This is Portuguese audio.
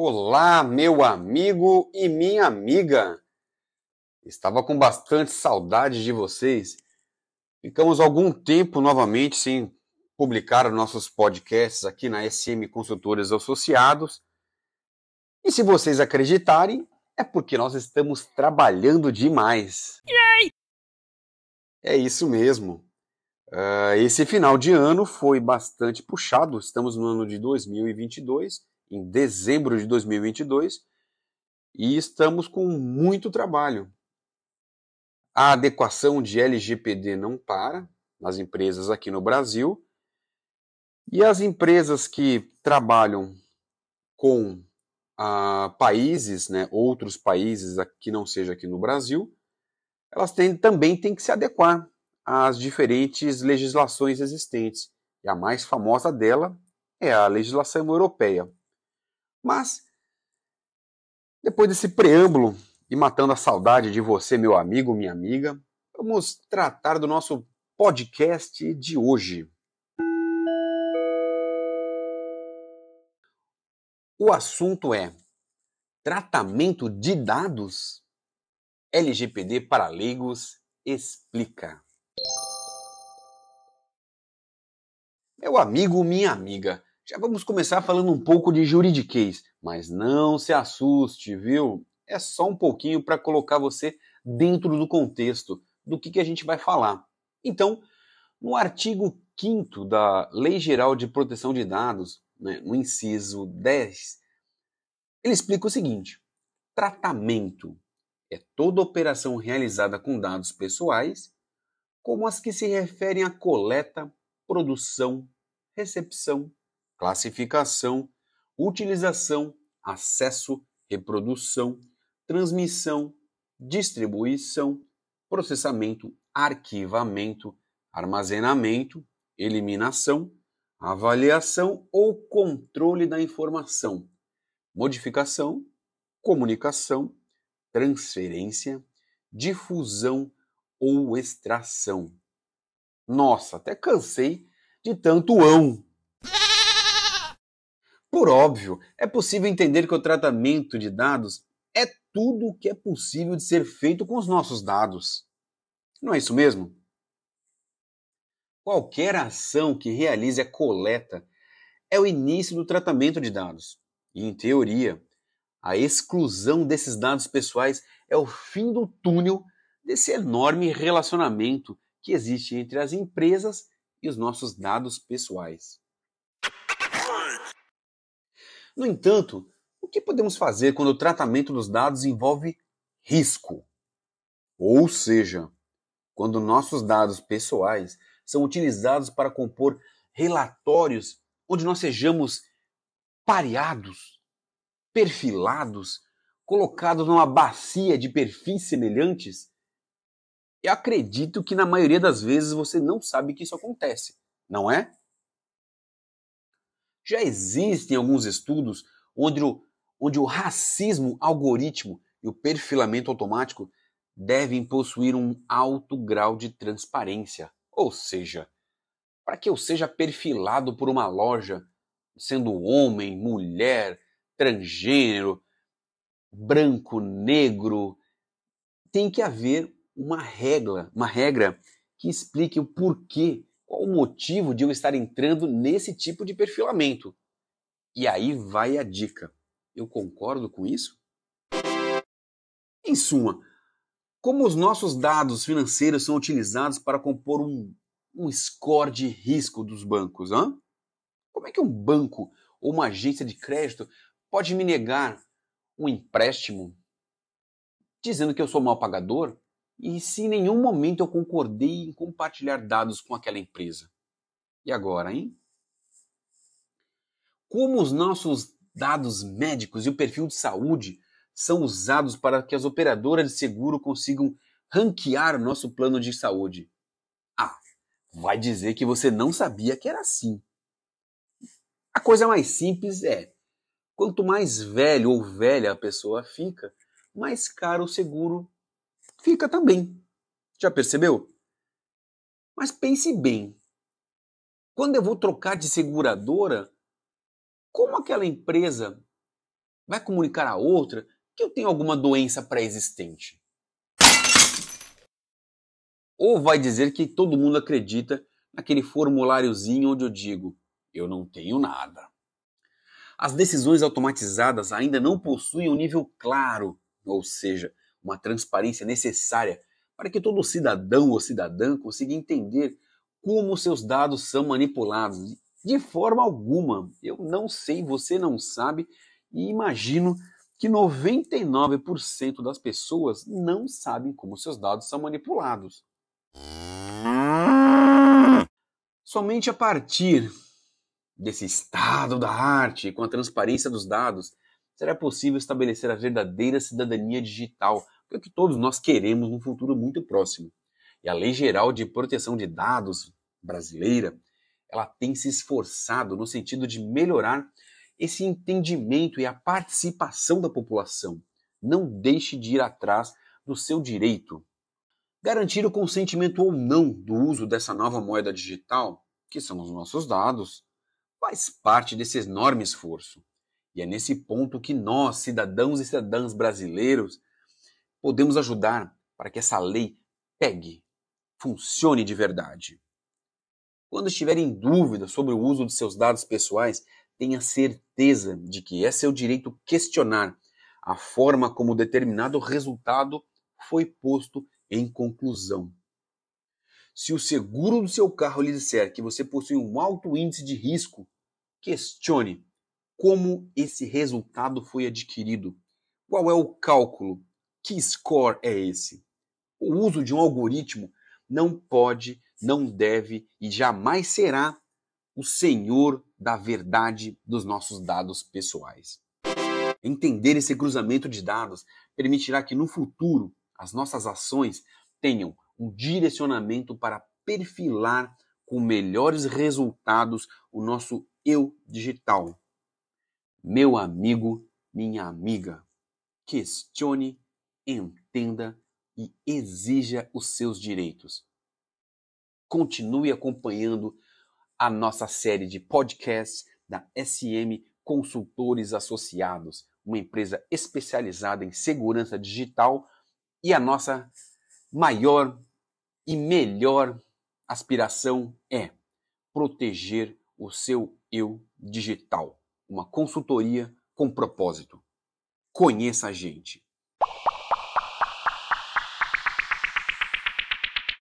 Olá, meu amigo e minha amiga. Estava com bastante saudade de vocês. Ficamos algum tempo novamente sem publicar nossos podcasts aqui na SM Consultores Associados. E se vocês acreditarem, é porque nós estamos trabalhando demais. Yay! É isso mesmo. Uh, esse final de ano foi bastante puxado. Estamos no ano de 2022 em dezembro de 2022 e estamos com muito trabalho. A adequação de LGPD não para nas empresas aqui no Brasil e as empresas que trabalham com ah, países, né, outros países que não seja aqui no Brasil, elas têm, também têm que se adequar às diferentes legislações existentes. E a mais famosa dela é a legislação europeia. Mas, depois desse preâmbulo e matando a saudade de você, meu amigo, minha amiga, vamos tratar do nosso podcast de hoje. O assunto é tratamento de dados. LGPD para leigos explica. Meu amigo, minha amiga, já vamos começar falando um pouco de juridiquês, mas não se assuste, viu? É só um pouquinho para colocar você dentro do contexto do que, que a gente vai falar. Então, no artigo 5 da Lei Geral de Proteção de Dados, né, no inciso 10, ele explica o seguinte: tratamento é toda operação realizada com dados pessoais, como as que se referem à coleta, produção, recepção, classificação, utilização, acesso, reprodução, transmissão, distribuição, processamento, arquivamento, armazenamento, eliminação, avaliação ou controle da informação, modificação, comunicação, transferência, difusão ou extração. Nossa, até cansei de tanto ão por óbvio, é possível entender que o tratamento de dados é tudo o que é possível de ser feito com os nossos dados. Não é isso mesmo? Qualquer ação que realize a coleta é o início do tratamento de dados. E, em teoria, a exclusão desses dados pessoais é o fim do túnel desse enorme relacionamento que existe entre as empresas e os nossos dados pessoais. No entanto, o que podemos fazer quando o tratamento dos dados envolve risco? Ou seja, quando nossos dados pessoais são utilizados para compor relatórios onde nós sejamos pareados, perfilados, colocados numa bacia de perfis semelhantes? Eu acredito que na maioria das vezes você não sabe que isso acontece, não é? Já existem alguns estudos onde o, onde o racismo algoritmo e o perfilamento automático devem possuir um alto grau de transparência. Ou seja, para que eu seja perfilado por uma loja, sendo homem, mulher, transgênero, branco, negro, tem que haver uma regra, uma regra que explique o porquê qual o motivo de eu estar entrando nesse tipo de perfilamento? E aí vai a dica. Eu concordo com isso? Em suma, como os nossos dados financeiros são utilizados para compor um, um score de risco dos bancos? Hein? Como é que um banco ou uma agência de crédito pode me negar um empréstimo dizendo que eu sou mal pagador e se em nenhum momento eu concordei em compartilhar dados com aquela empresa. E agora, hein? Como os nossos dados médicos e o perfil de saúde são usados para que as operadoras de seguro consigam ranquear o nosso plano de saúde? Ah, vai dizer que você não sabia que era assim. A coisa mais simples é: quanto mais velho ou velha a pessoa fica, mais caro o seguro fica também. Já percebeu? Mas pense bem. Quando eu vou trocar de seguradora, como aquela empresa Vai comunicar a outra que eu tenho alguma doença pré-existente? Ou vai dizer que todo mundo acredita naquele formuláriozinho onde eu digo: eu não tenho nada. As decisões automatizadas ainda não possuem um nível claro, ou seja, uma transparência necessária para que todo cidadão ou cidadã consiga entender como seus dados são manipulados. De forma alguma. Eu não sei, você não sabe, e imagino que 99% das pessoas não sabem como seus dados são manipulados. Somente a partir desse estado da arte, com a transparência dos dados, será possível estabelecer a verdadeira cidadania digital, que é o que todos nós queremos num futuro muito próximo. E a Lei Geral de Proteção de Dados brasileira, ela tem se esforçado no sentido de melhorar esse entendimento e a participação da população. Não deixe de ir atrás do seu direito. Garantir o consentimento ou não do uso dessa nova moeda digital, que são os nossos dados, faz parte desse enorme esforço. E é nesse ponto que nós, cidadãos e cidadãs brasileiros, podemos ajudar para que essa lei pegue, funcione de verdade. Quando estiver em dúvida sobre o uso de seus dados pessoais, tenha certeza de que é seu direito questionar a forma como determinado resultado foi posto em conclusão. Se o seguro do seu carro lhe disser que você possui um alto índice de risco, questione como esse resultado foi adquirido. Qual é o cálculo? Que score é esse? O uso de um algoritmo não pode, não deve e jamais será o senhor da verdade dos nossos dados pessoais. Entender esse cruzamento de dados permitirá que no futuro as nossas ações tenham um direcionamento para perfilar com melhores resultados o nosso eu digital. Meu amigo, minha amiga, questione, entenda e exija os seus direitos. Continue acompanhando a nossa série de podcasts da SM Consultores Associados, uma empresa especializada em segurança digital e a nossa maior e melhor aspiração é proteger o seu eu digital, uma consultoria com propósito. Conheça a gente.